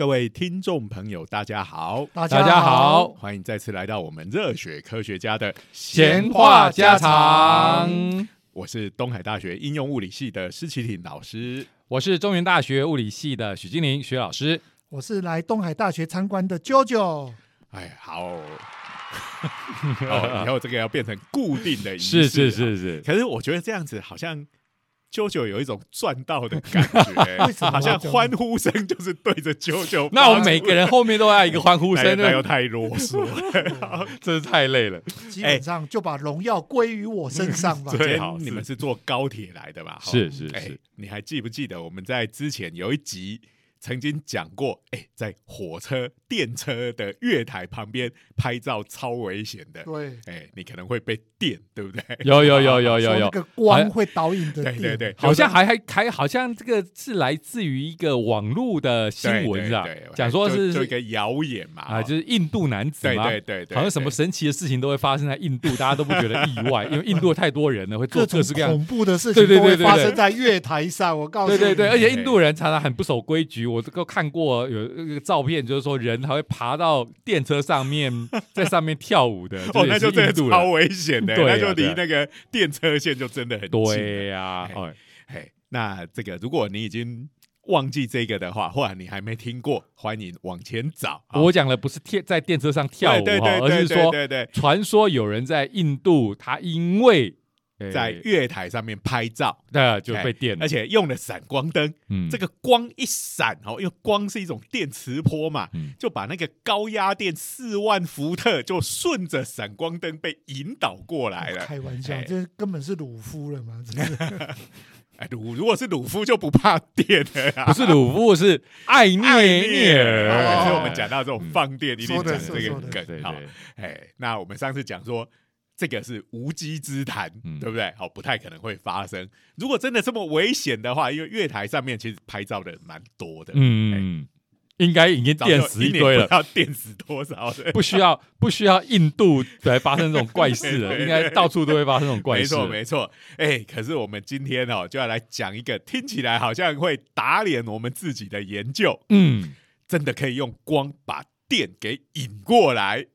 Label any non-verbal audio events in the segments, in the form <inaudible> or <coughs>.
各位听众朋友，大家好，大大家好，欢迎再次来到我们热血科学家的闲话家常。我是东海大学应用物理系的施启挺老师。我是中原大学物理系的许金玲许老师。我是来东海大学参观的 JoJo。哎，好，<laughs> 哦，以后这个要变成固定的仪式，是是是是，可是我觉得这样子好像啾啾有一种赚到的感觉，<laughs> 为什么好像欢呼声就是对着啾啾，那我们每个人后面都要一个欢呼声，那 <laughs> 那又太啰嗦了。<laughs> 真是太累了。基本上就把荣耀归于我身上吧。最好你们是坐高铁来的吧？是是是你还记不记得我们在之前有一集曾经讲过？哎，在火车、电车的月台旁边拍照超危险的。对，哎，你可能会被电，对不对？有有有有有有，那个光会导引的，对对对，好像还还还好像这个是来自于一个网络的新闻是吧？讲说是就一个谣言嘛，啊，哦就是印度男子对嘛，对对对，好像什么神奇的事情都会发生在印度，大家都不觉得意外，因为印度太多人了，会做各式各样。恐怖的事情对对对发生在月台上。我告诉你，对对对，而且印度人常常很不守规矩，我这个看过有一个照片，就是说人还会爬到电车上面，<laughs> 在上面跳舞的，哦，那就真的超。危险的，那就离那个电车线就真的很近了。对呀，哎那这个如果你已经忘记这个的话，或者你还没听过，欢迎往前找。我讲的不是跳在电车上跳舞哈，对对对对而是说对对传说有人在印度，他因为对，在呃月台上面拍照，那就被电了而，且用了闪光灯，嗯这个光一闪哦，因为光是一种电磁波嘛，嗯就把那个高压电四万伏特就顺着闪光灯被引导过来了。开玩笑哎，这根本是鲁夫了嘛？真是 <laughs> 哎，鲁如果是鲁夫就不怕电了呀，<laughs> 不是鲁夫，是艾涅涅尔。所以我们讲到这种放电，一定讲这个梗。好，哎，那我们上次讲说。这个是无稽之谈，嗯对不对？好，不太可能会发生。如果真的这么危险的话，因为月台上面其实拍照的人蛮多的，嗯，应该已经电死一堆了电死多少人。不需要不需要印度来发生这种怪事了，<laughs> 应该到处都会发生这种怪事没错。没错。哎，可是我们今天哦，就要来讲一个听起来好像会打脸我们自己的研究，嗯，真的可以用光把电给引过来。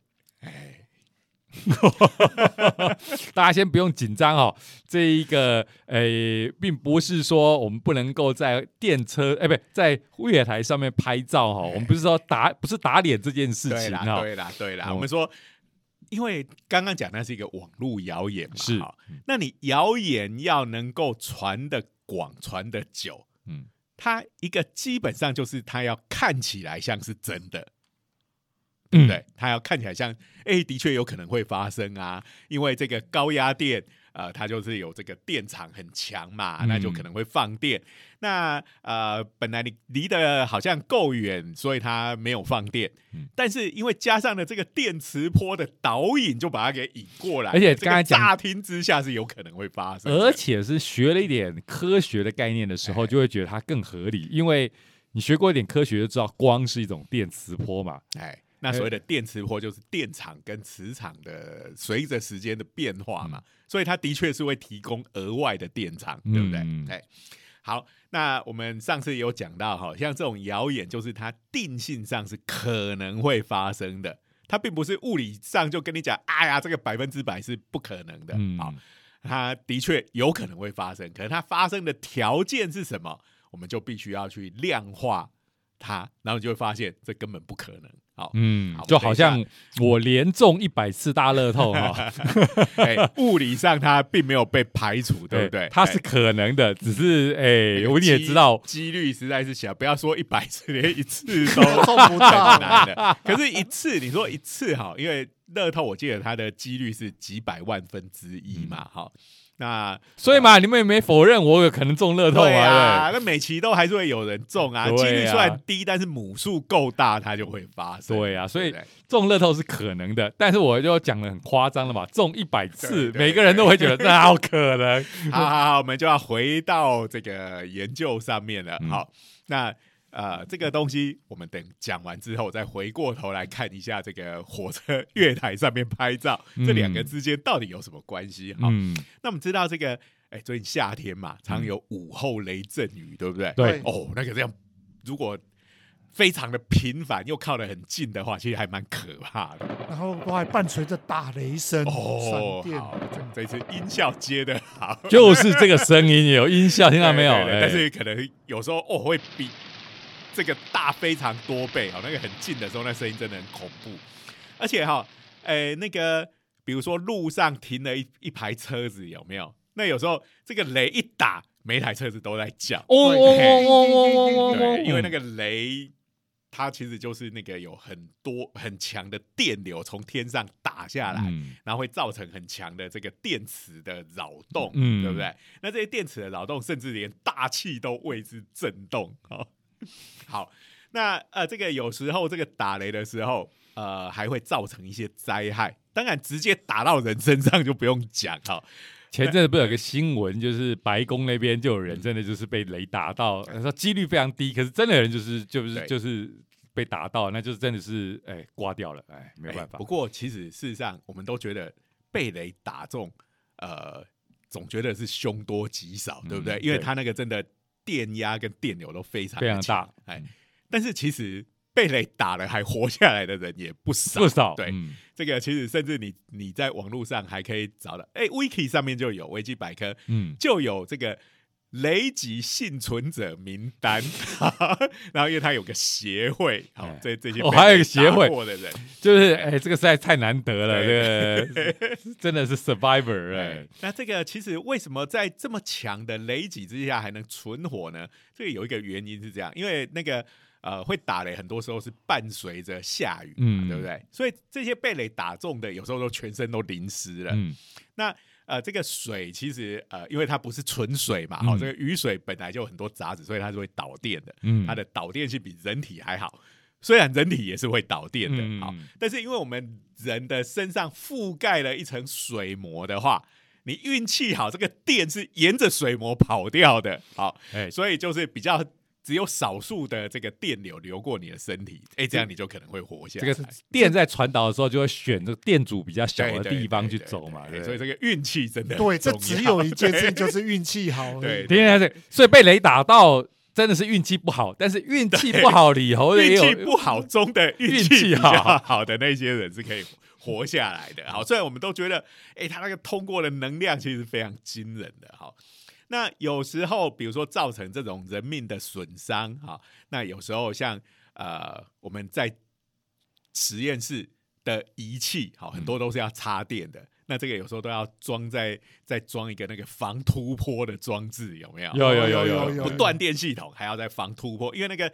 哎，<laughs> 大家先不用紧张哦，这一个诶、并不是说我们不能够在电车哎，不在月台上面拍照哈、哦，我们不是说打不是打脸这件事，情哈、哦，对啦，对啦。哦我们说，因为刚刚讲那是一个网络谣言嘛，是那你谣言要能够传的广、传的久，嗯它一个基本上就是它要看起来像是真的。嗯。对，它要看起来像，哎，的确有可能会发生啊，因为这个高压电，呃，它就是有这个电场很强嘛，嗯。那就可能会放电。那呃，本来你离得好像够远，所以它没有放电，嗯。但是因为加上了这个电磁波的导引，就把它给引过来，而且刚才讲乍听之下是有可能会发生，而且是学了一点科学的概念的时候，哎。就会觉得它更合理，因为你学过一点科学就知道光是一种电磁波嘛，哎，那所谓的电磁波就是电场跟磁场的随着时间的变化嘛，所以它的确是会提供额外的电场，对不对？嗯哎，好，那我们上次有讲到哈，像这种谣言，就是它定性上是可能会发生的，它并不是物理上就跟你讲，哎呀，这个百分之百是不可能的。嗯，好，它的确有可能会发生，可是它发生的条件是什么，我们就必须要去量化它，然后你就会发现这根本不可能。好，好，嗯就好像我连中一百次大乐透哈，<laughs> 哎，物理上它并没有被排除，对不对？它是哎。可能的，只是哎，这个我你也知道，几率实在是小，不要说一百次，连一次都 <laughs> 碰不到很难的。<laughs> 可是，一次你说一次哈，因为乐透我记得它的几率是几百万分之一嗯。嘛，哈、那所以嘛，你们也没否认我有可能中乐透对啊，啊，那每期都还是会有人中啊，对啊几率虽然低，但是母数够大，它就会发生。对啊所以对不对中乐透是可能的，但是我就讲的很夸张了嘛，中一百次，每个人都会觉得那好可能？<laughs> 好好好，我们就要回到这个研究上面了。嗯好，那呃，这个东西我们等讲完之后，再回过头来看一下这个火车月台上面拍照，嗯这两个之间到底有什么关系？好，嗯，那我们知道这个，哎，最近夏天嘛，常有午后雷阵雨，对不对？对哦，那个这样，如果非常的频繁又靠得很近的话，其实还蛮可怕的。然后都还伴随着打雷声、哦，闪电好，这一次音效接的好，就是这个声音有音效，听到没有？<laughs> 但是可能有时候哦会比这个大非常多倍，哦，那个很近的时候，那声音真的很恐怖。而且哈，诶、那个比如说路上停了一一排车子，有没有？那有时候这个雷一打，每台车子都在叫。哦哦哦哦哦哦对，因为那个个雷，它其实就是那个有很多很强的电流从天上打下来，嗯然后会造成很强的这个电磁的扰动，嗯对不对？那这些电磁的扰动，甚至连大气都为之震动。好，<laughs> 好，那呃，这个有时候这个打雷的时候，呃，还会造成一些灾害。当然，直接打到人身上就不用讲哈。前阵子不是有个新闻，就是白宫那边就有人真的就是被雷打到，说几率非常低，可是真的人就是就是就是被打到，那就是真的是哎刮掉了，哎没有办法哎不。过，其实事实上，我们都觉得被雷打中，呃，总觉得是凶多吉少，对不对？嗯对因为他那个真的电压跟电流都非常非常大，哎嗯，但是其实被雷打了还活下来的人也不少，不少对，嗯。这个其实甚至你你在网络上还可以找到，哎，Wiki 上面就有维基百科嗯，就有这个雷击幸存者名单，<laughs> 然后因为他有个协会，好、哎这这些哦还有一个协会。过的人，就是哎这个实在太难得了，对。这个真的是 survivor <laughs> 哎，，那这个其实为什么在这么强的雷击之下还能存活呢？这个有一个原因是这样，因为那个呃会打雷，很多时候是伴随着下雨嘛，嗯。对不对？所以这些被雷打中的，有时候都全身都淋湿了。嗯。那呃，这个水其实呃，因为它不是纯水嘛，嗯哦，这个雨水本来就有很多杂质，所以它是会导电的。嗯，它的导电性比人体还好，虽然人体也是会导电的，嗯好、但是因为我们人的身上覆盖了一层水膜的话，你运气好，这个电是沿着水膜跑掉的，好，哎所以就是比较只有少数的这个电流流过你的身体，哎，这样你就可能会活下来。这个电在传导的时候就会选这个电阻比较小对对的地方对对去走嘛？所以这个运气真的对，这只有一件事，对就是运气好。对天天这，所以被雷打到真的是运气不好，但是运气不好里头也有运气不好中的运运气好好的那些人是可以活下来的。好，虽然我们都觉得，哎、他那个通过的能量其实非常惊人的。好，那有时候比如说造成这种人命的损伤，哈，那有时候像呃我们在实验室的仪器，好，很多都是要插电的。那这个有时候都要装在再装一个那个防突破的装置，有没有？有有有有有不断电系统还要再防突破，因为那个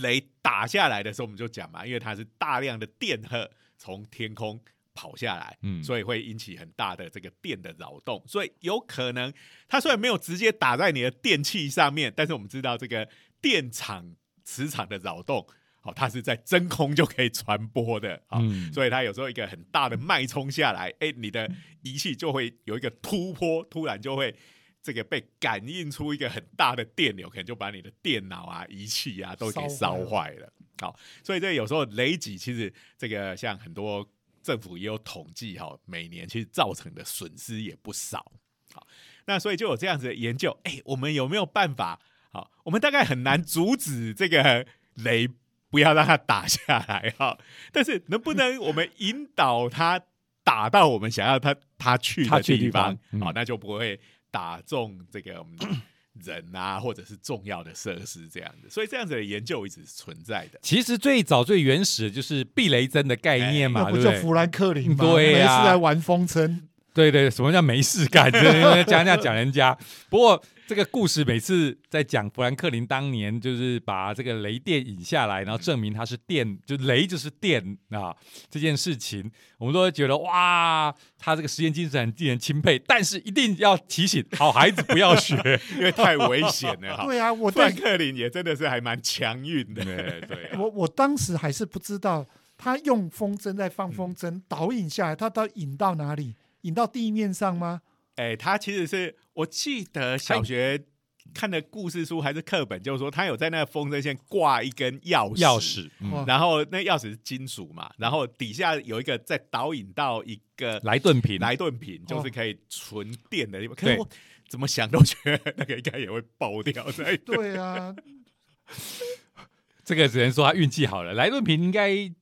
雷打下来的时候，我们就讲嘛，因为它是大量的电荷从天空跑下来，嗯。所以会引起很大的这个电的扰动，所以有可能它虽然没有直接打在你的电器上面，但是我们知道这个电场磁场的扰动，好、它是在真空就可以传播的，好、嗯。所以它有时候一个很大的脉冲下来，哎，你的仪器就会有一个突破，突然就会这个被感应出一个很大的电流，可能就把你的电脑啊、仪器啊都给烧烧坏了。好，所以这有时候雷击其实这个像很多政府也有统计哈，每年其实造成的损失也不少。好，那所以就有这样子的研究，哎，我们有没有办法？好，我们大概很难阻止这个雷不要让它打下来哈，但是能不能我们引导它打到我们想要它它去的地方方？好，嗯那就不会打中这个我们人啊，或者是重要的设施这样子。所以这样子的研究一直是存在的。其实最早最原始的就是避雷针的概念嘛，那对不就富兰克林吗？对呀没事来玩风筝，对对，什么叫没事干？讲讲讲人家。不过这个故事每次在讲富兰克林当年就是把这个雷电引下来，然后证明它是电，就雷就是电啊这件事情，我们都会觉得哇，他这个实验精神很令人钦佩。但是一定要提醒好孩子不要学。<laughs> 因为太危险了哈。对啊，我富兰克林也真的是还蛮强运的，对对啊。我我当时还是不知道，他用风筝在放风筝，导引下来，他到引到哪里？引到地面上吗？哎、他其实是我记得小学看的故事书还是课本，就是说他有在那个风筝线挂一根钥匙，钥匙，嗯，然后那钥匙是金属嘛，然后底下有一个再导引到一个莱顿瓶，莱顿瓶，就是可以存电的地方。可对是我怎么想都觉得那个应该也会爆掉在。对啊，这个只能说他运气好了。莱顿瓶应该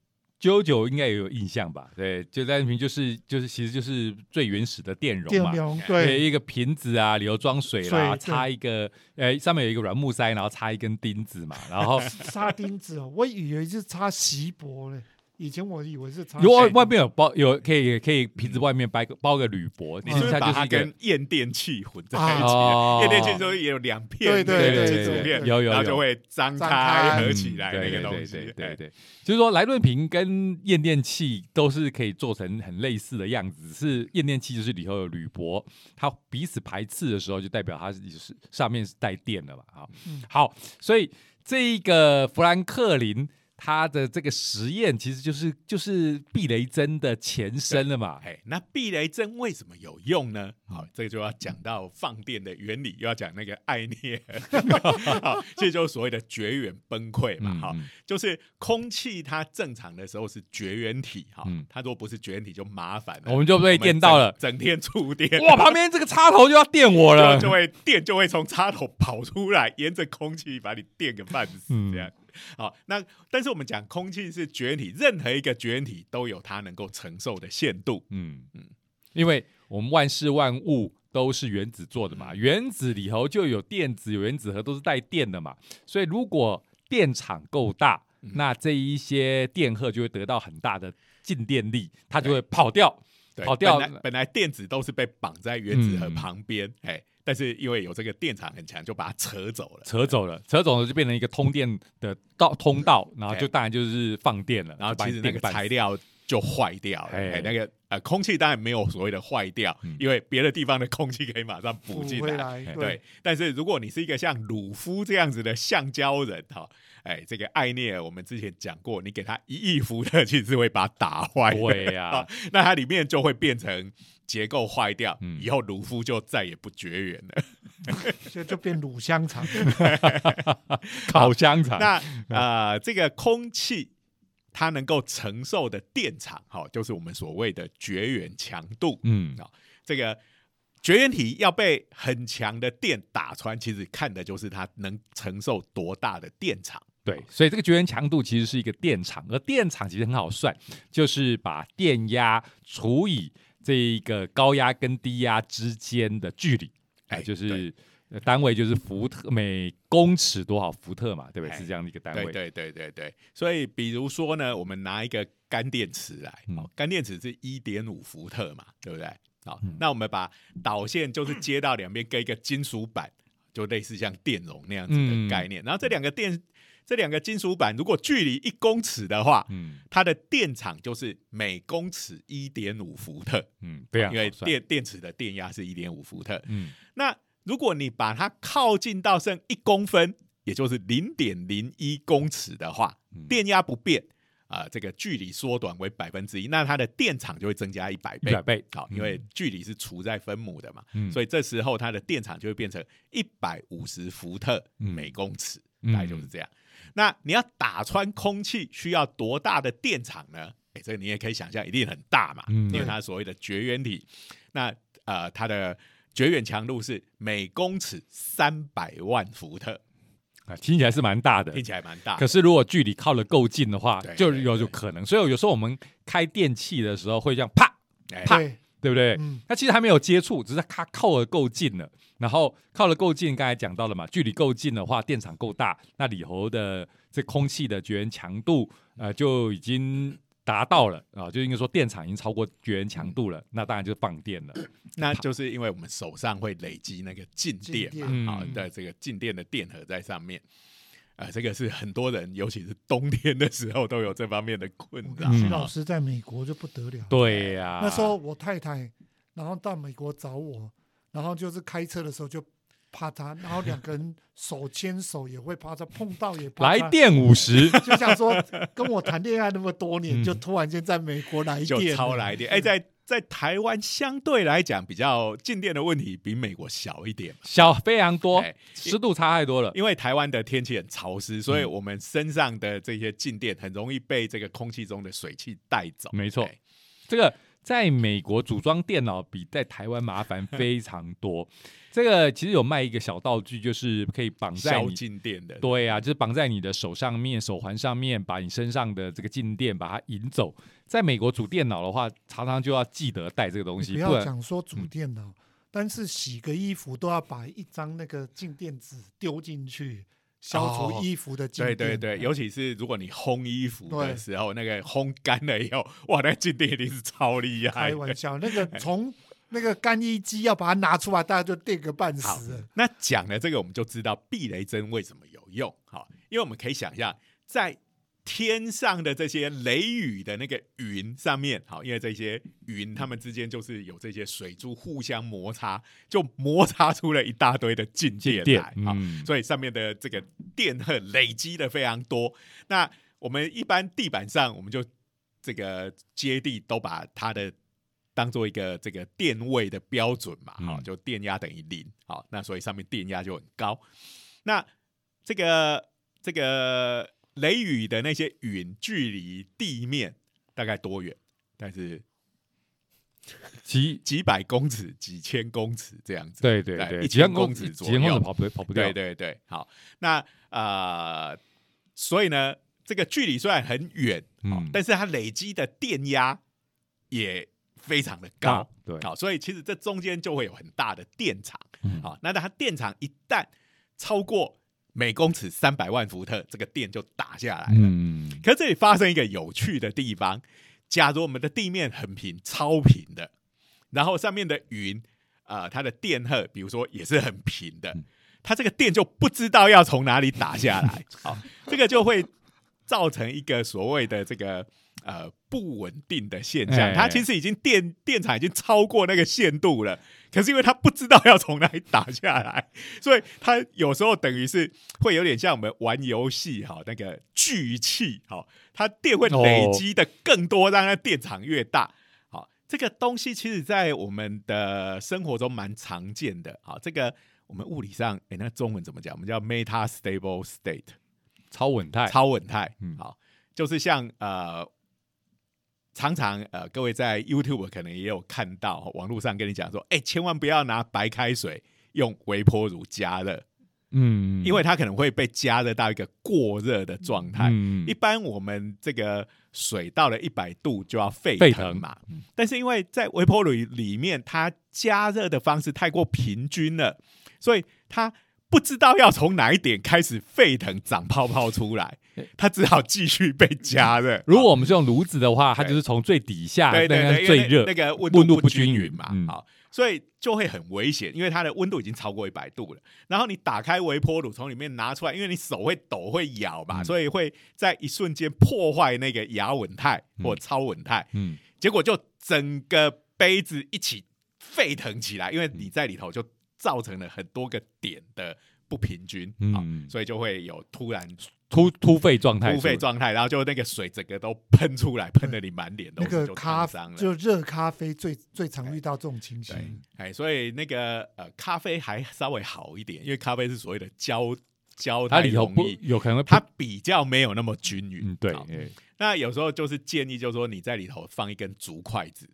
九九应该也有印象吧？对，就单瓶就是就是其实就是最原始的电容嘛。电容对，对一个瓶子啊，里头装水啦，插一个，呃，上面有一个软木塞，然后插一根钉子嘛，然后 <laughs> 插钉子哦，我以为是插锡箔嘞，以前我以为是插如果外面有包有可以可以瓶子外面包个包个铝箔，你是不是把它它就是跟验电器混在一起？<laughs> 验电器中也有两片对那个对金属片，有有有然后就会张张开开合起来嗯那个对对东西。哎对对对，就是说莱顿瓶跟验电器都是可以做成很类似的样子，只是验电器就是里头有铝箔，它彼此排斥的时候，就代表它是就是上面是带电的嘛。好，嗯好，所以这一个富兰克林。他的这个实验其实就是就是避雷针的前身了嘛，哎，那避雷针为什么有用呢？好，这个就要讲到放电的原理，又要讲那个艾涅。尔，<laughs> 好，这就是所谓的绝缘崩溃嘛。好，嗯。就是空气它正常的时候是绝缘体，哈嗯，它如果不是绝缘体就麻烦了，我们就被电到了，整整天触电，哇，旁边这个插头就要电我了。就，就会电就会从插头跑出来，沿着空气把你电个半死，嗯。这样。好，那但是我们讲空气是绝缘体，任何一个绝缘体都有它能够承受的限度。嗯嗯嗯，因为我们万事万物都是原子做的嘛，原子里头就有电子，有原子核都是带电的嘛，所以如果电场够大，嗯那这一些电荷就会得到很大的静电力，它就会跑掉。对跑掉本来本来电子都是被绑在原子核嗯旁边，哎、但是因为有这个电场很强，就把它扯走了。扯走了，扯走了就变成一个通电的道通道，然后就当然就是放电了，然后其实那个材料就坏掉了，哎哎、那个呃空气当然没有所谓的坏掉，嗯。因为别的地方的空气可以马上补补进来。对，但是如果你是一个像鲁夫这样子的橡胶人哈，哎，这个艾涅尔我们之前讲过，你给他一亿伏特，其实是会把它打坏的。对呀、好那它里面就会变成结构坏掉，嗯以后鲁夫就再也不绝缘了。<laughs> 就就变卤香肠，<laughs> 烤香肠，<laughs> 那呃，这个空气它能够承受的电场，哈、就是我们所谓的绝缘强度。嗯这个绝缘体要被很强的电打穿，其实看的就是它能承受多大的电场。对，所以这个绝缘强度其实是一个电场，而电场其实很好算，就是把电压除以这一个高压跟低压之间的距离，哎，哎就是呃单位就是伏特每公尺多少伏特嘛，对不对？哎是这样的一个单位。对对对对对，所以比如说呢，我们拿一个干电池来，嗯哦，干电池是一点五伏特嘛，对不对？好、嗯那我们把导线就是接到两边跟一个金属板，就类似像电容那样子嗯的概念。然后这两个电这两个金属板如果距离一公尺的话，嗯。它的电场就是每公尺一点五伏特，嗯，非常因为电电池的电压是一点五伏特。嗯。那如果你把它靠近到剩一公分，也就是零点零一公尺的话，嗯。电压不变啊、这个距离缩短为百分之一，那它的电场就会增加一百倍。一百倍，好，因为距离是除在分母的嘛，嗯。所以这时候它的电场就会变成一百五十伏特嗯。每公尺，嗯大概就是这样。那你要打穿空气需要多大的电场呢？哎，这个你也可以想象，一定很大嘛，嗯因为它所谓的绝缘体，那呃它的绝缘强度是每公尺三百万伏特，啊，听起来是蛮大的。听起来蛮大可。是如果距离靠得够近的话，就有有可能。所以有时候我们开电器的时候会这样啪，哎对，不对？嗯，它其实还没有接触，只是它靠的够近了。然后靠的够近，刚才讲到了嘛，距离够近的话，电场够大，那里头的这空气的绝缘强度，呃，就已经达到了啊，就应该说电场已经超过绝缘强度了，那当然就放电了。<coughs> 那就是因为我们手上会累积那个静电嘛，啊、嗯的这个静电的电荷在上面。啊，这个是很多人，尤其是冬天的时候都有这方面的困扰。嗯徐老师在美国就不得了，对呀、那时候我太太，然后到美国找我，然后就是开车的时候就怕他，然后两个人手牵手也会怕他，碰到也怕他，来电五十，就像说跟我谈恋爱那么多年，嗯就突然间在美国来就电来电。哎、在在台湾相对来讲，比较静电的问题比美国小一点，小非常多哎，湿度差太多了。因为台湾的天气很潮湿，所以嗯我们身上的这些静电很容易被这个空气中的水汽带走。没错哎这个在美国组装电脑比在台湾麻烦非常多。<laughs> 这个其实有卖一个小道具，就是可以绑在消你静电的，对啊，就是绑在你的手上面、手环上面，把你身上的这个静电把它引走。在美国组电脑的话，常常就要记得带这个东西，不要讲说煮嗯电脑，但是洗个衣服都要把一张那个静电纸丢进去，消哦除衣服的静电。对对对，尤其是如果你烘衣服的时候，那个烘干了以后，哇，那静电一定是超厉害。开玩笑，那个 <laughs> 从那个干衣机要把它拿出来，大家就电个半死了。那讲了这个，我们就知道避雷针为什么有用。好，因为我们可以想象，在天上的这些雷雨的那个云上面，好，因为这些云它们之间就是有这些水珠互相摩擦，就摩擦出了一大堆的静电电来。好，嗯所以上面的这个电荷 <laughs> 累积的非常多。那我们一般地板上，我们就这个接地都把它的当做一个这个电位的标准嘛，嗯好、就电压等于零，好，那所以上面电压就很高。那这个这个雷雨的那些云距离地面大概多远？但是几 <laughs> 几百公尺、几千公尺这样子。对对对，一千几千公尺左几千公右尺跑不跑不掉。对对对，好，那呃，所以呢，这个距离虽然很远，哦嗯但是它累积的电压也非常的高大，对好，所以其实这中间就会有很大的电场，嗯好，那它电场一旦超过每公尺三百万伏特，这个电就打下来了。嗯，可是这里发生一个有趣的地方，假如我们的地面很平、超平的，然后上面的云，呃，它的电荷，比如说也是很平的，它这个电就不知道要从哪里打下来，<laughs> 好，这个就会造成一个所谓的这个呃不稳定的现象。哎。它其实已经电电场已经超过那个限度了，可是因为他不知道要从哪里打下来，<laughs> 所以他有时候等于是会有点像我们玩游戏哈，那个聚气哈，它电会累积的更多，让它电场越大。好，这个东西其实在我们的生活中蛮常见的。好，这个我们物理上，哎，那中文怎么讲？我们叫 meta stable state，超稳态，超稳态。嗯好，就是像呃，常常呃，各位在 YouTube 可能也有看到，网络上跟你讲说，哎，千万不要拿白开水用微波炉加热，嗯，因为它可能会被加热到一个过热的状态。嗯。一般我们这个水到了一百度就要沸沸腾。腾嘛，嗯。但是因为在微波炉里面，它加热的方式太过平均了，所以它不知道要从哪一点开始沸腾长泡泡出来，它只好继续被加热。<laughs> 如果我们是用炉子的话，它就是从最底下那个最热那个温温度不不均匀嘛，嗯。好，所以就会很危险，因为它的温度已经超过一百度了。然后你打开微波炉，从里面拿出来，因为你手会抖会咬嘛，嗯。所以会在一瞬间破坏那个亚稳态或超稳态，嗯。结果就整个杯子一起沸腾起来，因为你在里头就造成了很多个点的不平均，嗯好所以就会有突然突突沸状态，突沸状态，然后就那个水整个都喷出来，喷的你满脸都那是，就个咖烫伤了。就热咖啡最最常遇到这种情对形。，哎，所以那个呃，咖啡还稍微好一点，因为咖啡是所谓的焦焦它太里头不，有可能会它比较没有那么均匀。嗯对，那有时候就是建议，就是说你在里头放一根竹筷子，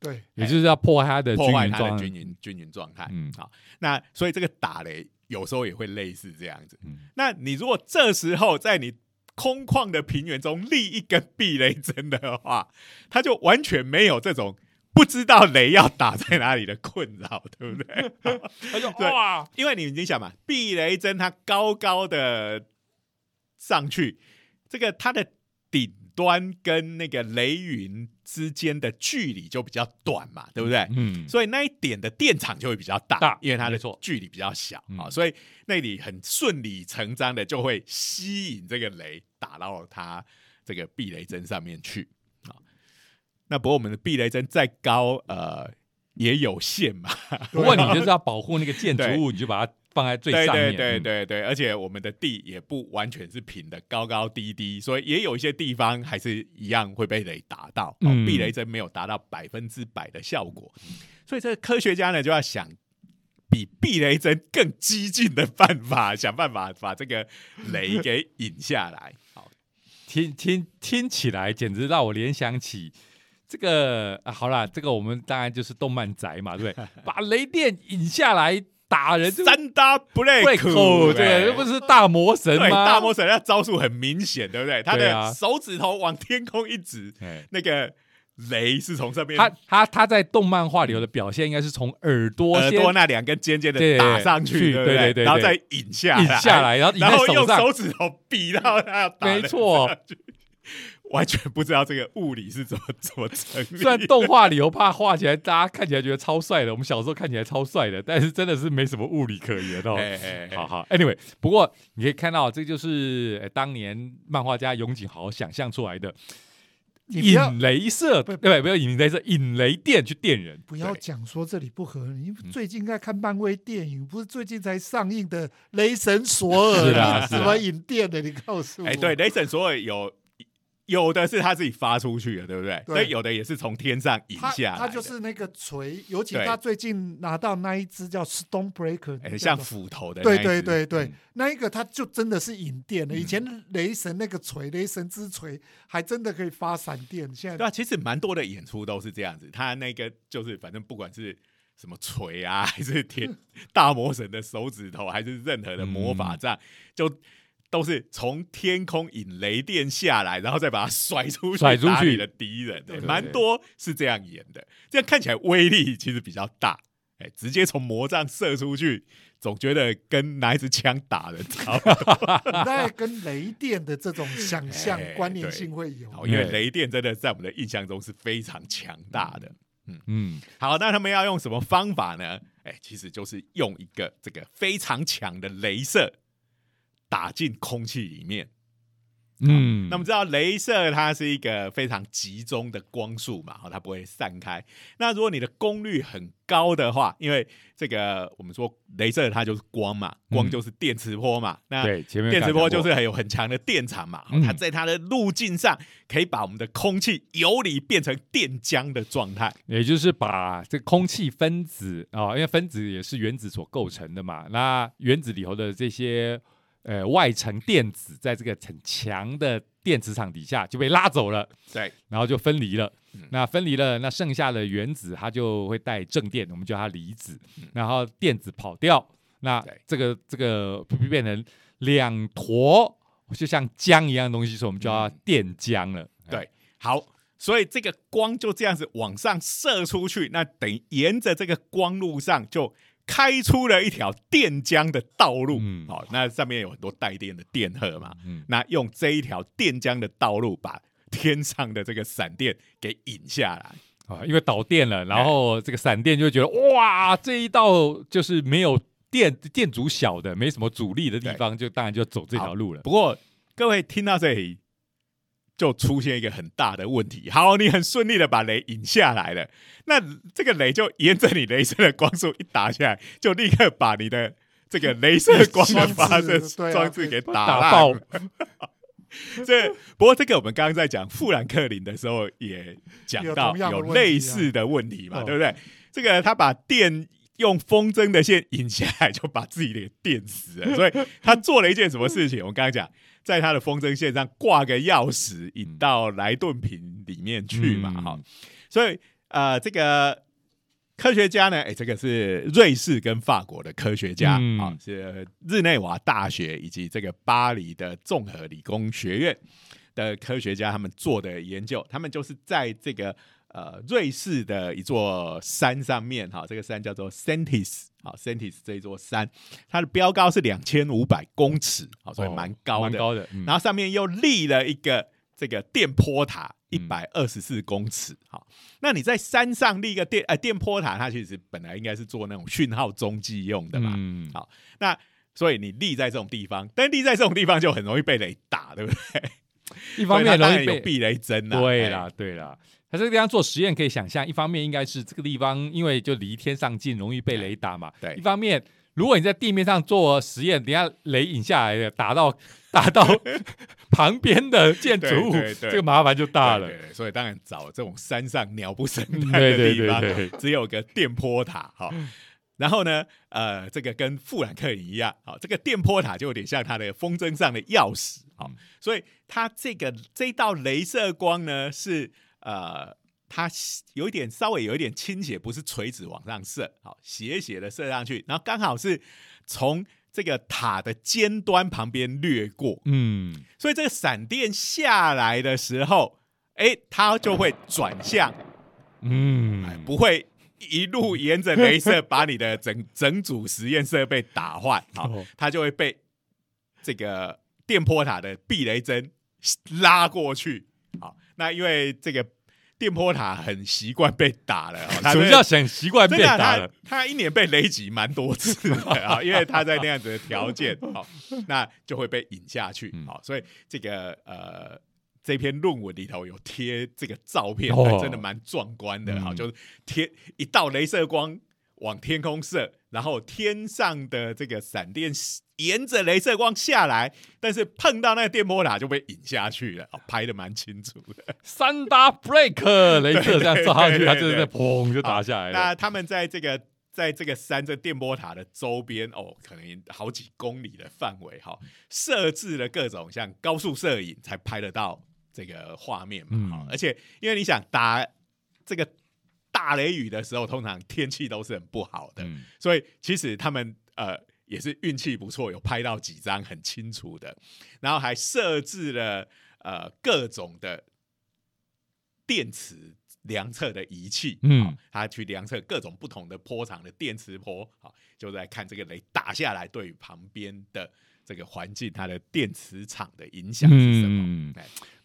对，也就是要破坏它的破坏它的均匀状均匀均匀状态。嗯好，那所以这个打雷有时候也会类似这样子。嗯那你如果这时候在你空旷的平原中立一根避雷针的话，它就完全没有这种不知道雷要打在哪里的困扰，对不对？<laughs> 他就对哇，因为你已经想嘛，避雷针它高高的上去，这个它的顶端跟那个雷云之间的距离就比较短嘛，对不对？嗯，所以那一点的电场就会比较大，大因为它的距离比较小啊、嗯所以那里很顺理成章的就会吸引这个雷打到它这个避雷针上面去啊、那不过我们的避雷针再高，呃，也有限嘛。<laughs> 不过你就是要保护那个建筑物，你就把它放在最上面，对对对，对对，而且我们的地也不完全是平的，高高低低，所以也有一些地方还是一样会被雷打到。哦嗯避雷针没有达到百分之百的效果，所以这个科学家呢就要想比避雷针更激进的办法，想办法把这个雷给引下来。好，听听听起来简直让我联想起这个、啊、好啦，这个我们当然就是动漫宅嘛，对不对？<laughs> 把雷电引下来打人，三大 break，break，这哎。个这不是大魔神对吗？大魔神，他招数很明显，对不对？他的手指头往天空一指，哎那个雷是从这边他他他在动漫画里头的表现应该是从耳朵先耳朵那两根尖尖的打上去，去对不对？对对然后再引下引下来，然后引然后用手指头比到他要打没错完全不知道这个物理是怎么怎么成立。虽然动画里头怕画起来，大家看起来觉得超帅的，我们小时候看起来超帅的，但是真的是没什么物理可言哦。哎哎哎好好，Anyway，不过你可以看到，这就是、呃当年漫画家永井豪想象出来的引雷射，不对不要引雷射，引雷电去电人。不要对讲说这里不合理，最近在看漫威电影，不是最近才上映的《雷神索尔》是啊是啊 <laughs> 什么引电的？你告诉我，哎，对，雷神索尔有有的是他自己发出去的，对不对？对。所以有的也是从天上引下他就是那个锤，尤其对他最近拿到那一只叫 Stone Breaker，很像斧头的那对对对对。嗯，那一个他就真的是引电的。嗯。以前雷神那个锤，雷神之锤还真的可以发闪电，现在对啊，其实蛮多的演出都是这样子，他那个就是反正不管是什么锤啊，还是天大魔神的手指头，还是任何的魔法杖，就都是从天空引雷电下来，然后再把它甩出去，甩出去打你的敌人，蛮多是这样演的，这样看起来威力其实比较大。哎，直接从魔杖射出去，总觉得跟拿一支枪打人差不多。你大概跟雷电的这种想象哎关联性会有。好因为雷电真的在我们的印象中是非常强大的。嗯嗯，好，那他们要用什么方法呢？哎，其实就是用一个这个非常强的镭射打进空气里面。嗯，那么知道镭射它是一个非常集中的光束嘛，好，它不会散开。那如果你的功率很高的话，因为这个我们说镭射它就是光嘛，光嗯就是电磁波嘛，那电磁波就是很有很强的电场嘛，嗯它在它的路径上可以把我们的空气游离变成电浆的状态。也就是把这个空气分子啊、因为分子也是原子所构成的嘛，那原子里头的这些呃外层电子，在这个很强的电磁场底下就被拉走了。对，然后就分离了嗯。那分离了，那剩下的原子它就会带正电，我们叫它离子。然后电子跑掉，那这个这个会变成两坨，就像浆一样的东西，所以我们叫它电浆了。对，好，所以这个光就这样子往上射出去，那等于沿着这个光路上就开出了一条电浆的道路。嗯好，那上面有很多带电的电荷嘛，嗯，那用这一条电浆的道路把天上的这个闪电给引下来。啊，因为导电了，然后这个闪电就会觉得哇，这一道就是没有电电阻小的，没什么阻力的地方，就当然就走这条路了。不过各位听到这里，就出现一个很大的问题。好，你很顺利的把雷引下来了，那这个雷就沿着你雷射的光束一打下来，就立刻把你的这个镭射光的发射装置给打 <laughs> 爆，这不过这个我们刚刚在讲富兰克林的时候也讲到有类似的问题嘛，哦对不对？这个他把电用风筝的线引下来，就把自己给电死了。所以他做了一件什么事情？我们刚刚讲，在他的风筝线上挂个钥匙，引到莱顿瓶里面去嘛，嗯。哈、所以呃，这个科学家呢，哎，这个是瑞士跟法国的科学家啊、嗯是日内瓦大学以及这个巴黎的综合理工学院的科学家他们做的研究，他们就是在这个呃瑞士的一座山上面，哈，这个山叫做 Sentis，好，Sentis 这一座山，它的标高是两千五百公尺，好，所以哦蛮高的，蛮高的。嗯然后上面又立了一个这个电波塔，一嗯百二十四公尺。好、那你在山上立一个电呃电波塔，它其实本来应该是做那种讯号中继用的嘛。嗯好那所以你立在这种地方，但立在这种地方就很容易被雷打，对不对？一方面当有避雷针呐、哎对啦，对啦。他这个地方做实验可以想象，一方面应该是这个地方因为就离天上近，容易被雷打嘛。对一方面，如果你在地面上做实验，等下雷引下来的，打到 <laughs> 打到 <laughs> 旁边的建筑物，对对对。这个麻烦就大了。所以当然找这种山上鸟不生嗯蛋的地方，只有个电波塔哈。然后呢，呃，这个跟富兰克林一样，好，这个电波塔就有点像它的风筝上的钥匙，好，嗯。所以它这个这道镭射光呢是呃它有一点稍微有一点倾斜，不是垂直往上射，好斜斜的射上去，然后刚好是从这个塔的尖端旁边掠过，嗯，所以这个闪电下来的时候，哎，它就会转向，哎嗯，不会一路沿着镭射把你的整整组实验设备打坏，好哦，它就会被这个电波塔的避雷针拉过去。好，那因为这个电波塔很习惯被打了，<laughs> 什么叫想习惯被打了？他他一年被雷击蛮多次的啊，<laughs> 因为他在那样子的条件，好，那就会被引下去，嗯好，所以这个呃。这篇论文里头有贴这个照片，哦真的蛮壮观的，好，嗯就是贴一道镭射光往天空射，然后天上的这个闪电沿着镭射光下来，但是碰到那个电波塔就被引下去了，哦 <laughs> 拍的蛮清楚的。三打 break，<laughs> 镭射这样照上去，它就是在砰就打下来了。那他们在这个在这个山这电波塔的周边哦，可能好几公里的范围哈，设置了各种像高速摄影才拍得到这个画面嘛。嗯哈而且因为你想打这个大雷雨的时候，通常天气都是很不好的，嗯。所以其实他们呃也是运气不错，有拍到几张很清楚的，然后还设置了呃各种的电磁量测的仪器，嗯。好他去量测各种不同的波长的电磁波，好，就在看这个雷打下来对于旁边的这个环境它的电磁场的影响是什么。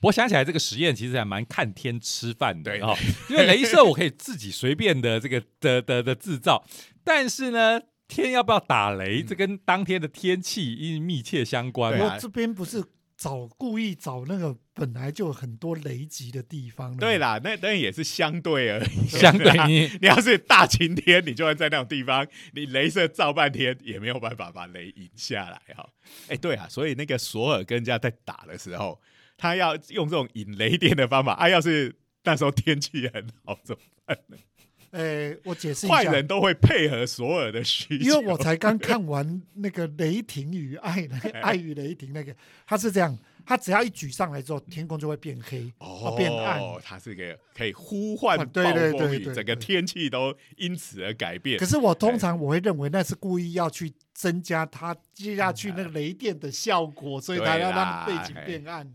我想起来这个实验其实还蛮看天吃饭的对。哦，因为镭射我可以自己随便的这个 <laughs> 的的的制造，但是呢，天要不要打雷，这跟当天的天气因密切相关我这边不是找故意找那个本来就很多雷击的地方对啦，那那也是相对而已。相对 <laughs> 你你要是大晴天，你就算在那种地方，你镭射照半天也没有办法把雷引下来哈。哎、对啊，所以那个索尔跟人家在打的时候，他要用这种引雷电的方法。啊，要是那时候天气很好，怎么办呢？呃，我解释一下，坏人都会配合索尔的需求，因为我才刚看完那个《雷霆与爱》那个 <laughs>《爱与雷霆》那个，他是这样，他只要一举上来之后，天空就会变黑，哦变暗。他是个可以呼唤对对风雨，对对整个天气都因此而改变可。是我通常我会认为那是故意要去增加他接下去那个雷电的效果，所以他要让背景变暗。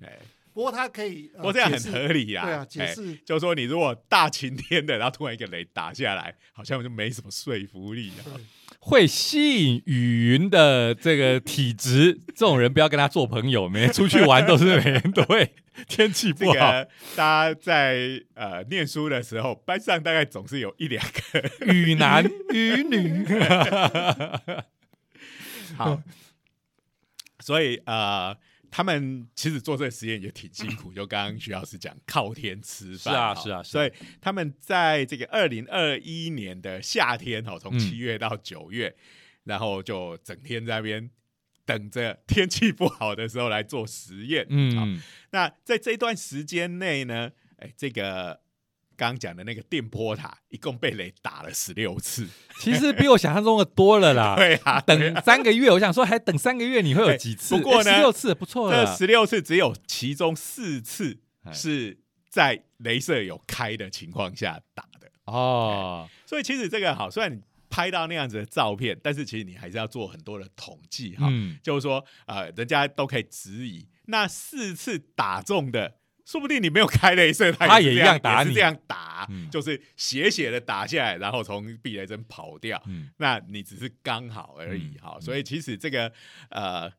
哎，不过他可以，呃不过这样很合理啦。对啊，解哎释就是说，你如果大晴天的，然后突然一个雷打下来，好像就没什么说服力啊。会吸引雨云的这个体质，这种人不要跟他做朋友。每天出去玩都是每天都会天气不好。个大家在呃念书的时候，班上大概总是有一两个 <laughs> 雨男，雨女，<laughs> 好，<laughs> 所以呃，他们其实做这个实验也挺辛苦，就刚刚徐老师讲靠天吃饭，哦。是啊是啊。所以他们在这个二零二一年的夏天哦，从嗯七月到九月，然后就整天在那边等着天气不好的时候来做实验，好嗯，那在这段时间内呢，哎，这个刚刚讲的那个电波塔一共被雷打了十六次，其实比我想象中的多了啦。<laughs> 对啊，等啊三个月，我想说还等三个月，你会有几次？不过呢十六次不错了。这十六次只有其中四次哎是在镭射有开的情况下打的，哦，所以其实这个好，虽然你拍到那样子的照片，但是其实你还是要做很多的统计哈，嗯，就是说呃，人家都可以质疑那四次打中的。说不定你没有开镭射，他也一样打是这样打，嗯。就是斜斜的打下来，然后从避雷针跑掉。嗯。那你只是刚好而已嗯哈、所以其实这个呃，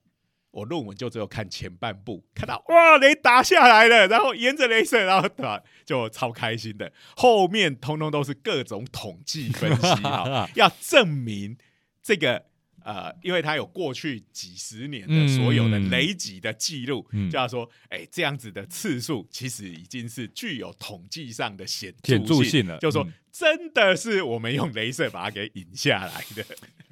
我论文就只有看前半部，看到哇雷打下来了，然后沿着镭射，然后打就超开心的，后面通通都是各种统计分析哈、<laughs> 要证明这个。呃，因为它有过去几十年的所有的嗯雷击的记录，嗯就要说，哎，这样子的次数其实已经是具有统计上的显显著性性了就是说嗯真的是我们用镭射把它给引下来的。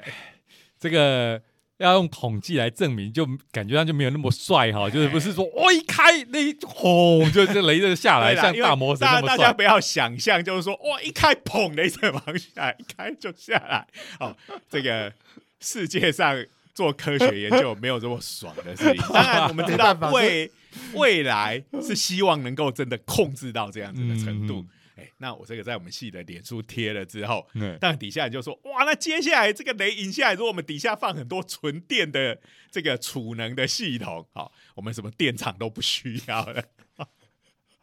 <laughs> 这个要用统计来证明，就感觉上就没有那么帅哈。就是不是说我一开那一轰，就是雷就下来，像大魔神大那么帅。大家不要想象，就是说哇，一开砰，镭射往下来，一开就下来。哦，这个世界上做科学研究没有这么爽的事情。<laughs> 当然，我们知道未未来是希望能够真的控制到这样子的程度。嗯哎，那我这个在我们系的脸书贴了之后，嗯，但底下人就说：“哇，那接下来这个雷引下来，如果我们底下放很多纯电的这个储能的系统，好，我们什么电厂都不需要了。”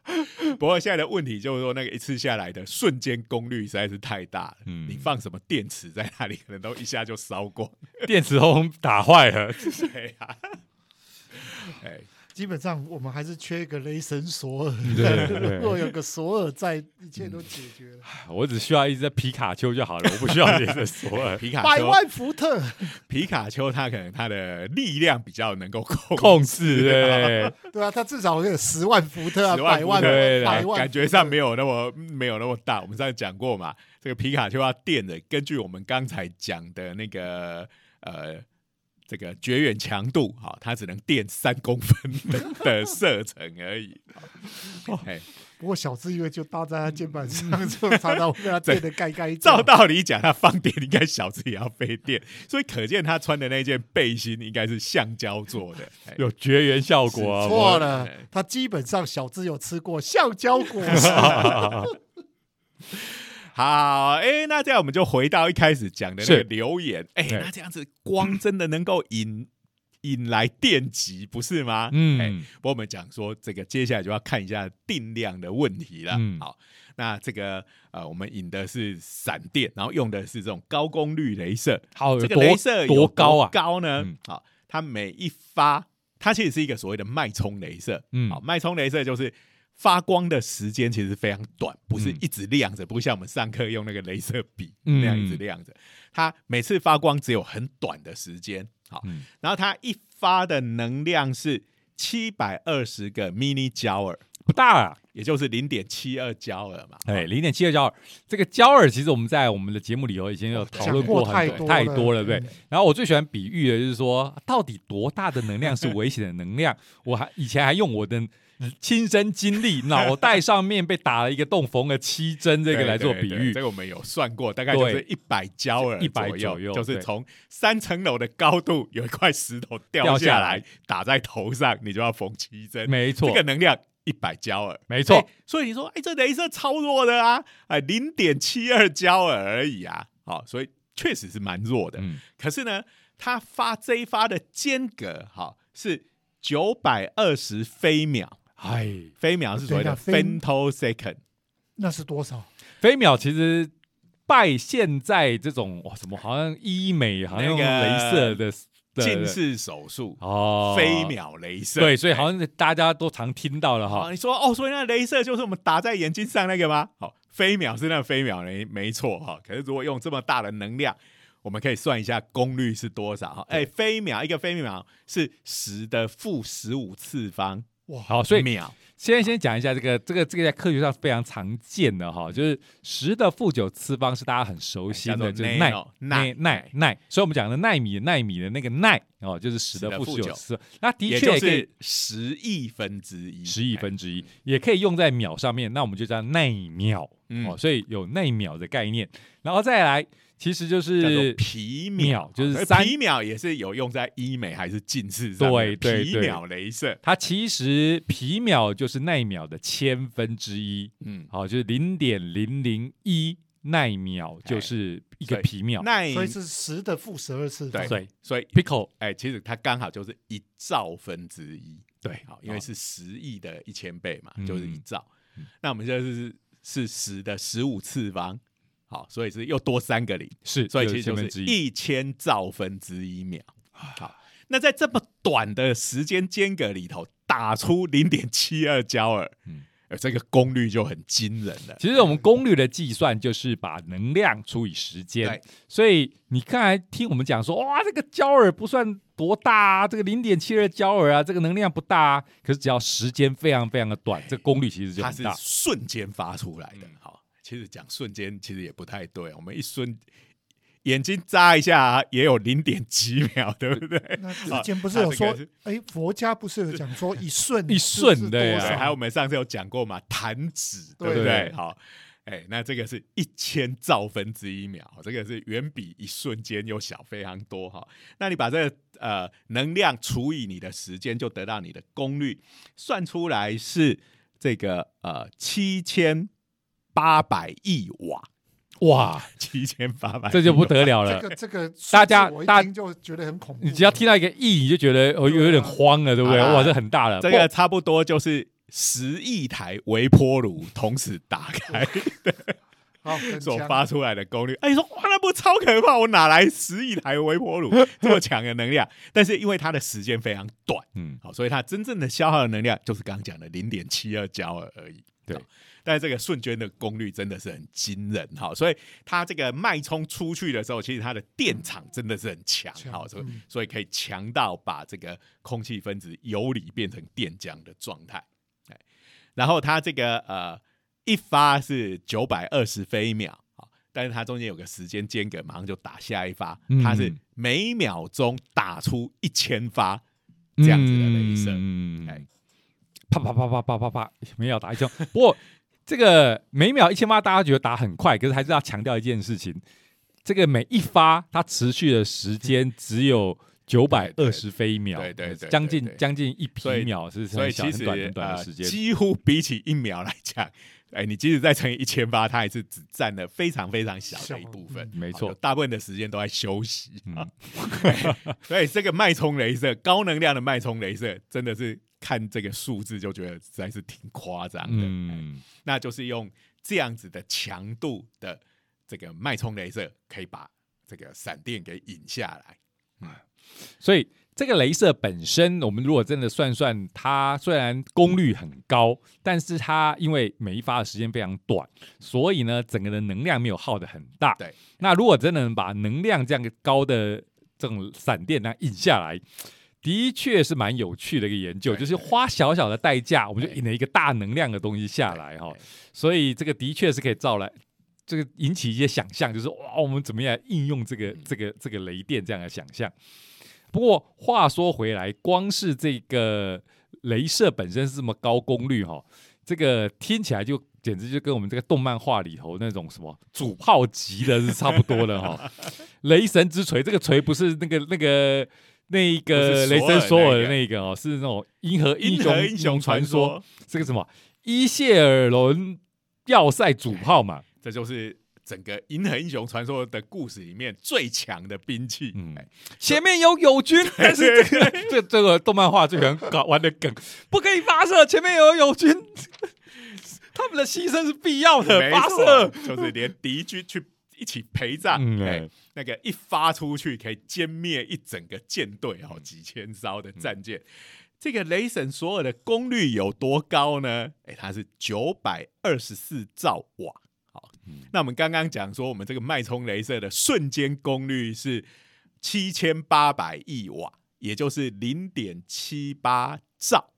<laughs> 不过现在的问题就是说，那个一次下来的瞬间功率实在是太大了。嗯你放什么电池在那里，可能都一下就烧光。电池轰打坏了，<laughs> 对呀、哎，基本上我们还是缺一个雷神索尔。对 <laughs> 对对如果有个索尔在，一切都解决了。我只需要一只皮卡丘就好了，我不需要你的索尔 <laughs> 皮卡丘，百万伏特，<laughs> 皮卡丘它可能它的力量比较能够控控制，对，对啊，它至少有十万伏特啊，百万对百万，感觉上没有那么没有那么大。我们上次讲过嘛，这个皮卡丘要电的，根据我们刚才讲的那个呃这个绝缘强度，哈，它只能电三公分的 <laughs> 的射程而已。哎，不过小智因为就搭在他肩膀上，就常常会被他电的盖盖 <laughs> 照。道理讲，他放电应该小智也要费电，<laughs> 所以可见他穿的那件背心应该是橡胶做的。哎有绝缘效果啊，错了，他基本上小智有吃过橡胶果实。好，哎、那这样我们就回到一开始讲的那个留言，哎、对那这样子光真的能够引 <coughs> 引来电极，不是吗？哎嗯，不过我们讲说这个接下来就要看一下定量的问题了。嗯好，那这个呃，我们引的是闪电，然后用的是这种高功率镭射。好，这个镭射有多高啊？高呢嗯？好，它每一发，它其实是一个所谓的脉冲镭射。嗯好，脉冲镭射就是发光的时间其实非常短，不是嗯一直亮着，不像我们上课用那个镭射笔嗯那样一直亮着。它每次发光只有很短的时间。好，嗯然后它一发的能量是七百二十个 mini 焦耳，不大啊，也就是零点七二焦耳嘛。哎，零点七二焦耳，这个焦耳其实我们在我们的节目里头已经有讨论过很多太太多了对？然后我最喜欢比喻的就是说，到底多大的能量是危险的能量？我还以前还用我的 <laughs> 亲身经历，脑袋上面被打了一个洞，缝了七针，这这个来做比喻。这。个我们有算过，大概就是一百焦耳100左左右就是从三层楼的高度有一块石头掉掉下来。打在头上，你就要缝七针。没错。这，个能量一百焦耳，没错。哎所以你说，哎，这镭射超弱的啊，哎，零点七二焦耳而已啊，好，所以确实是蛮弱的。嗯，可是呢，它发这一发的间隔，好是九百二十飞秒，哎，飞秒是所谓的 femtosecond。那是多少？飞秒其实拜现在这种哇什么，好像医美好像用那个镭射的的近视手术，哦，飞秒镭射，对，所以好像像大家都常听到了好，哈。你说哦，所以那镭射就是我们打在眼睛上那个吗？好，飞秒是那个飞秒没没错哈。可是如果用这么大的能量，我们可以算一下功率是多少哈？哎，飞秒一个飞秒是十的负十五次方哇，好，所以秒，现在先讲一下这个这个这个在科学上非常常见的哈，就是十的负九次方是大家很熟悉的，就是奈奈奈奈，所以我们讲的纳米纳米的那个奈哦，就是十的负10的负九九次，那的确也可以是十亿分之一，十亿哎分之一，也可以用在秒上面，那我们就叫奈秒嗯。哦，所以有奈秒的概念，然后再来，其实就是皮秒就是三皮秒也是有用在医美还是近视上的，对对对皮秒镭射，它其实皮秒就是奈秒的千分之一，嗯，好，就是零点零零一奈秒就是一个皮秒。那所以是十的负十二次方。对对所以 Pico 哎，其实它刚好就是一兆分之一，对好，因为哦是十亿的一千倍嘛，嗯就是一兆。那我们现在是是十的十五次方，好，所以是又多三个零，是，所以其实就。是一千兆分之一秒。好，那在这么短的时间间隔里头，打出零点七二焦耳，嗯呃，这个功率就很惊人了。其实我们功率的计算就是把能量除以时间对，所以你刚才听我们讲说，哇，这个焦耳不算多大啊，这个零点七二焦耳啊，这个能量不大啊，可是只要时间非常非常的短，这个功率其实就它是很大。瞬间发出来的。好，其实讲瞬间其实也不太对，我们一瞬眼睛眨一下也有零点几秒，对不对？那之前不是有说哎，佛家不是有讲说一瞬 <laughs> 一瞬是对啊对，还有我们上次有讲过嘛，弹指，对不对对？好，哎，那这个是一千兆分之一秒，这个是远比一瞬间又小非常多哈。那你把这个呃能量除以你的时间，就得到你的功率，算出来是这个呃七千八百亿瓦，哇，七千八百，这就不得了了。这个这个大家大听就觉得很恐怖。你只要听到一个亿，你就觉得哦有有点慌了，对不对？哇，这很大了。这个差不多就是十亿台微波炉同时打开所发出来的功率。哎，你说哇，那不超可怕？我哪来十亿台微波炉 <laughs> 这么强的能量？但是因为它的时间非常短，嗯，好，所以它真正的消耗的能量就是刚刚讲的零点七二焦耳而已。对好，但是这个瞬间的功率真的是很惊人哈，所以它这个脉冲出去的时候，其实它的电场真的是很强，哈，所以嗯所以可以强到把这个空气分子游离变成电浆的状态。哎，然后它这个呃一发是九百二十飞秒。好但是它中间有个时间间隔，马上就打下一发，嗯它是每秒钟打出一千发这样子的镭射。嗯哎啪啪啪啪啪啪啪，每秒打一枪。不过这个每秒一千发，大家觉得打很快，可是还是要强调一件事情：这个每一发它持续的时间 <laughs> 只有九百二十飞秒，对对将近对将近一所以匹秒，是所以其实很短很短的呃时间。几乎比起一秒来讲，<laughs> 哎，你即使再乘以一千八，它还是只占了非常非常小的一部分。没错大部分的时间都在休息。<laughs> 所以这个脉冲镭射，高能量的脉冲镭射，真的是看这个数字就觉得实在是挺夸张的。嗯，那就是用这样子的强度的这个脉冲镭射，可以把这个闪电给引下来。嗯所以这个镭射本身，我们如果真的算算，它虽然功率很高，但是它因为每一发的时间非常短，所以呢，整个的能量没有耗的很大。对，那如果真的能把能量这样高的这种闪电呢引下来，的确是蛮有趣的一个研究，就是花小小的代价，我们就引了一个大能量的东西下来哈对。所以这个的确是可以造来。这个引起一些想象，就是哇，我们怎么样应用这个这个这个雷电这样的想象？不过话说回来，光是这个镭射本身是这么高功率哈，这个听起来就简直就跟我们这个动漫画里头那种什么主炮级的是差不多的哈。<laughs> 雷神之锤，这个锤不是那个那个那一个雷神索尔的那个那个哦，是那种银河英银雄河英雄传说说，这个什么伊谢尔伦要塞主炮嘛。<laughs> 这就是整个《银河英雄传说》的故事里面最强的兵器。嗯哎前面有友军，但是这个这这个动漫画最喜欢搞玩的梗，不可以发射，前面有友军，<laughs> 他们的牺牲是必要的，发射。就是连敌军去一起陪葬，嗯哎哎那个一发出去可以歼灭一整个舰队哦，几千艘的战舰。这个雷神索尔的功率有多高呢？哎，它是九百二十四兆瓦。好，那我们刚刚讲说，我们这个脉冲镭射的瞬间功率是七千八百亿瓦，也就是零点七八兆。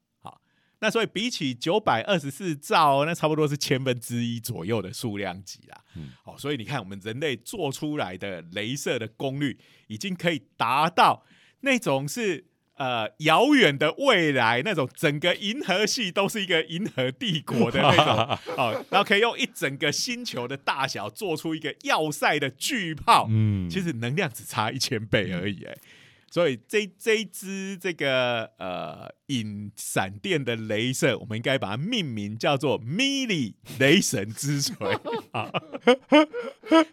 好，那所以比起九百二十四兆，那差不多是千分之一左右的数量级啦。嗯好，所以你看，我们人类做出来的镭射的功率，已经可以达到那种是呃遥远的未来，那种整个银河系都是一个银河帝国的那种 <laughs> 哦，然后可以用一整个星球的大小做出一个要塞的巨炮。嗯其实能量只差一千倍而已，哎，所以这这一支这个呃引闪电的镭射，我们应该把它命名叫做米里雷神之锤。啊，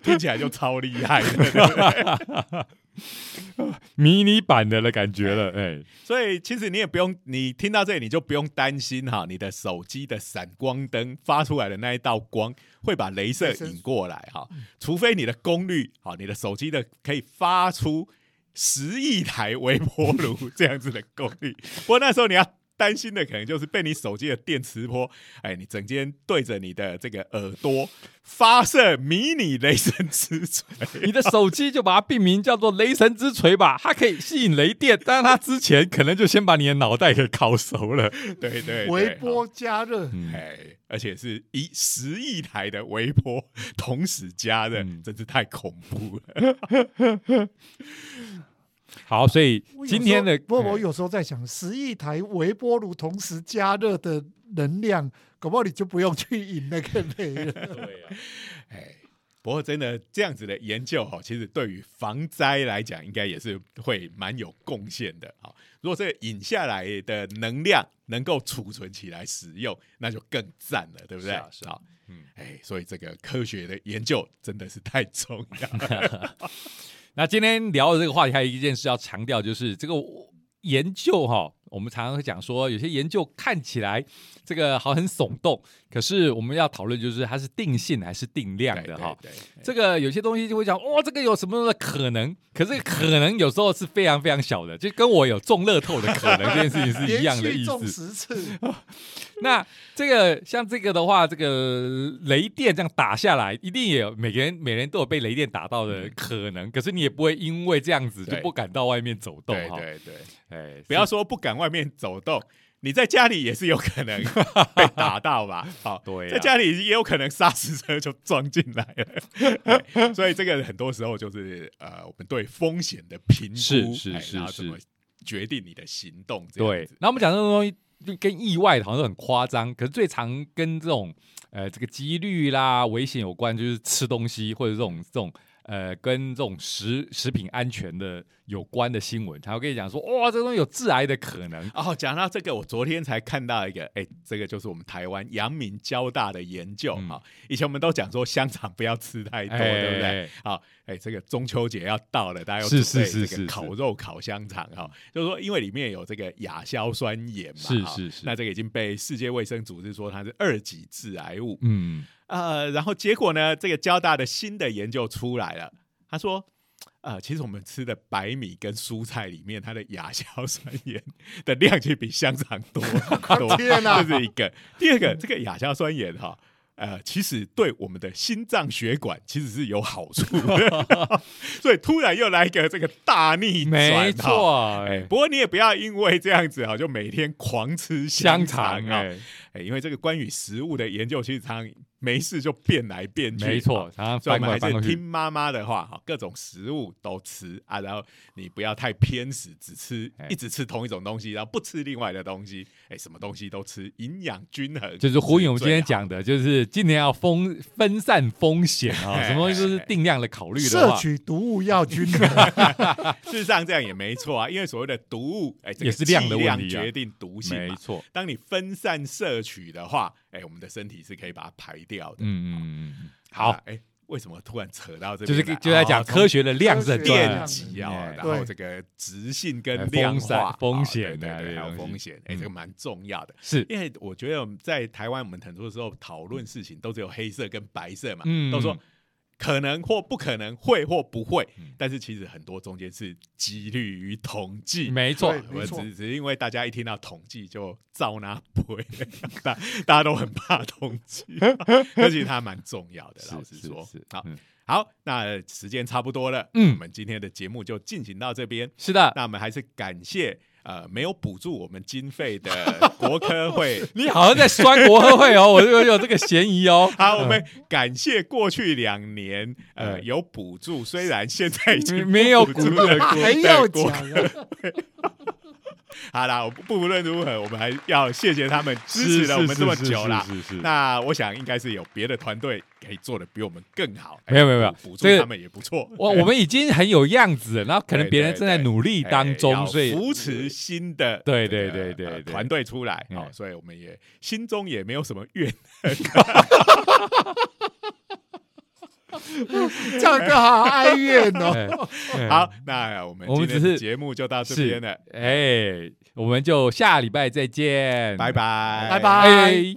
听起来就超厉害的，<laughs> 迷你版的的感觉了，哎，所以其实你也不用，你听到这里你就不用担心哈，你的手机的闪光灯发出来的那一道光会把镭射引过来哈，除非你的功率好，你的手机的可以发出十亿台微波炉这样子的功率，<laughs> 不过那时候你要。担心的可能就是被你手机的电磁波，哎，你整天对着你的这个耳朵发射迷你雷神之锤，你的手机就把它命名叫做雷神之锤吧，<laughs> 它可以吸引雷电，但是它之前可能就先把你的脑袋给烤熟了。<laughs> 对对对，微波加热，嗯哎，而且是一十亿台的微波同时加热，嗯真是太恐怖了。好，所以今天的不过我哎有时候在想，十亿台微波炉同时加热的能量，搞不好你就不用去引那个煤了。<laughs> 哎，不过真的这样子的研究哈，其实对于防灾来讲，应该也是会蛮有贡献的啊。如果这个引下来的能量能够储存起来使用，那就更赞了，对不对？是啊是啊好，嗯哎，所以这个科学的研究真的是太重要了。<laughs> 那今天聊的这个话题，还有一件事要强调，就是这个研究哈，我们常常会讲说，有些研究看起来这个好很耸动，可是我们要讨论就是它是定性还是定量的哈。这个有些东西就会讲，哇，这个有什么的可能？可是可能有时候是非常非常小的，就跟我有中乐透的可能这件事情是一样的意连续中思。十次，那这个像这个的话，这个雷电这样打下来，一定也有每个人每人都有被雷电打到的可能。可是你也不会因为这样子就不敢到外面走动哈。对对对，哎，不要说不敢外面走动。你在家里也是有可能 <laughs> 被打到吧？好，对啊在家里也有可能砂石车就撞进来了，所以这个很多时候就是呃，我们对风险的评估是是哎是是然后怎么决定你的行动这样对子。。那我们讲这种东西，就跟意外好像都很夸张，可是最常跟这种呃这个几率啦、危险有关，就是吃东西或者这种这种呃跟这种食食品安全的有关的新闻，他会跟你讲说，哇，这个东西有致癌的可能。哦，讲到这个，我昨天才看到一个，哎，这个就是我们台湾阳明交大的研究嗯啊、以前我们都讲说香肠不要吃太多，对不对？哎？好，哎，这个中秋节要到了，大家要是准备这个烤肉、烤香肠哈。就是说，因为里面有这个亚硝酸盐嘛，哈是是是那这个已经被世界卫生组织说它是二级致癌物。嗯，呃，然后结果呢，这个交大的新的研究出来了，他说。呃，其实我们吃的白米跟蔬菜里面，它的亚硝酸盐 <laughs> 的量其实比香肠多很多。<laughs> 天哪这是一个。第二个，这个亚硝酸盐哈，呃，其实对我们的心脏血管其实是有好处的。<laughs> 所以突然又来一个这个大逆转，没。错，不过你也不要因为这样子哈，就每天狂吃香肠啊。肠哎，哎，因为这个关于食物的研究，其实常常没事就变来变去。没错所以我们还是听。妈妈的话，哈，各种食物都吃啊，然后你不要太偏食，只吃哎一直吃同一种东西，然后不吃另外的东西，哎，什么东西都吃，营养均衡，就是呼应我们今天讲的，就是今年要风分散风险啊，哎什么东西都是定量的考虑的摄，取毒物要均衡。<laughs> 事实上这样也没错啊，因为所谓的毒物，哎，这个也是量的剂问题啊决定毒性。没错，当你分散摄取的话，哎，我们的身体是可以把它排掉的。嗯嗯嗯嗯，好啊，，哎，为什么突然扯到这就是？就在讲哦科学的量是很重要电，极啊，哎然后这个直性跟哎量化风啊险啊对对对，还有风险，哎，嗯这个蛮重要的。是因为我觉得我们在台湾，我们很多时候讨论事情都只有黑色跟白色嘛，嗯都说可能或不可能，会或不会嗯，但是其实很多中间是几率与统计。没错，我没错只只是因为大家一听到统计就照那背，<laughs> 大大家都很怕统计，<laughs> 但其实它蛮重要的。老实是说是，好嗯好，那时间差不多了，嗯我们今天的节目就进行到这边。是的，那我们还是感谢呃没有补助我们经费的 <laughs> 国科会。你好像在酸国科会哦，我有有这个嫌疑哦。好，我们感谢过去两年呃嗯有补助，虽然现在已经没有补助的了。还要国讲啊，<laughs> <laughs> 好啦，我不不论如何，我们还要谢谢他们支持了我们这么久啦。是是是是是那我想应该是有别的团队可以做的比我们更好。哎没有没有没有补补助这个他们也不错。我我们已经很有样子了，然后 <laughs> 可能别人对对正在努力哎当中，要所以扶持新的对对对对团队出来嗯哦，所以我们也心中也没有什么怨这 <laughs> <laughs> 样个好哀怨哦。<laughs> 好，那我们我们今天的只是节目就到这边了，哎，我们就下礼拜再见，拜拜，拜拜。哎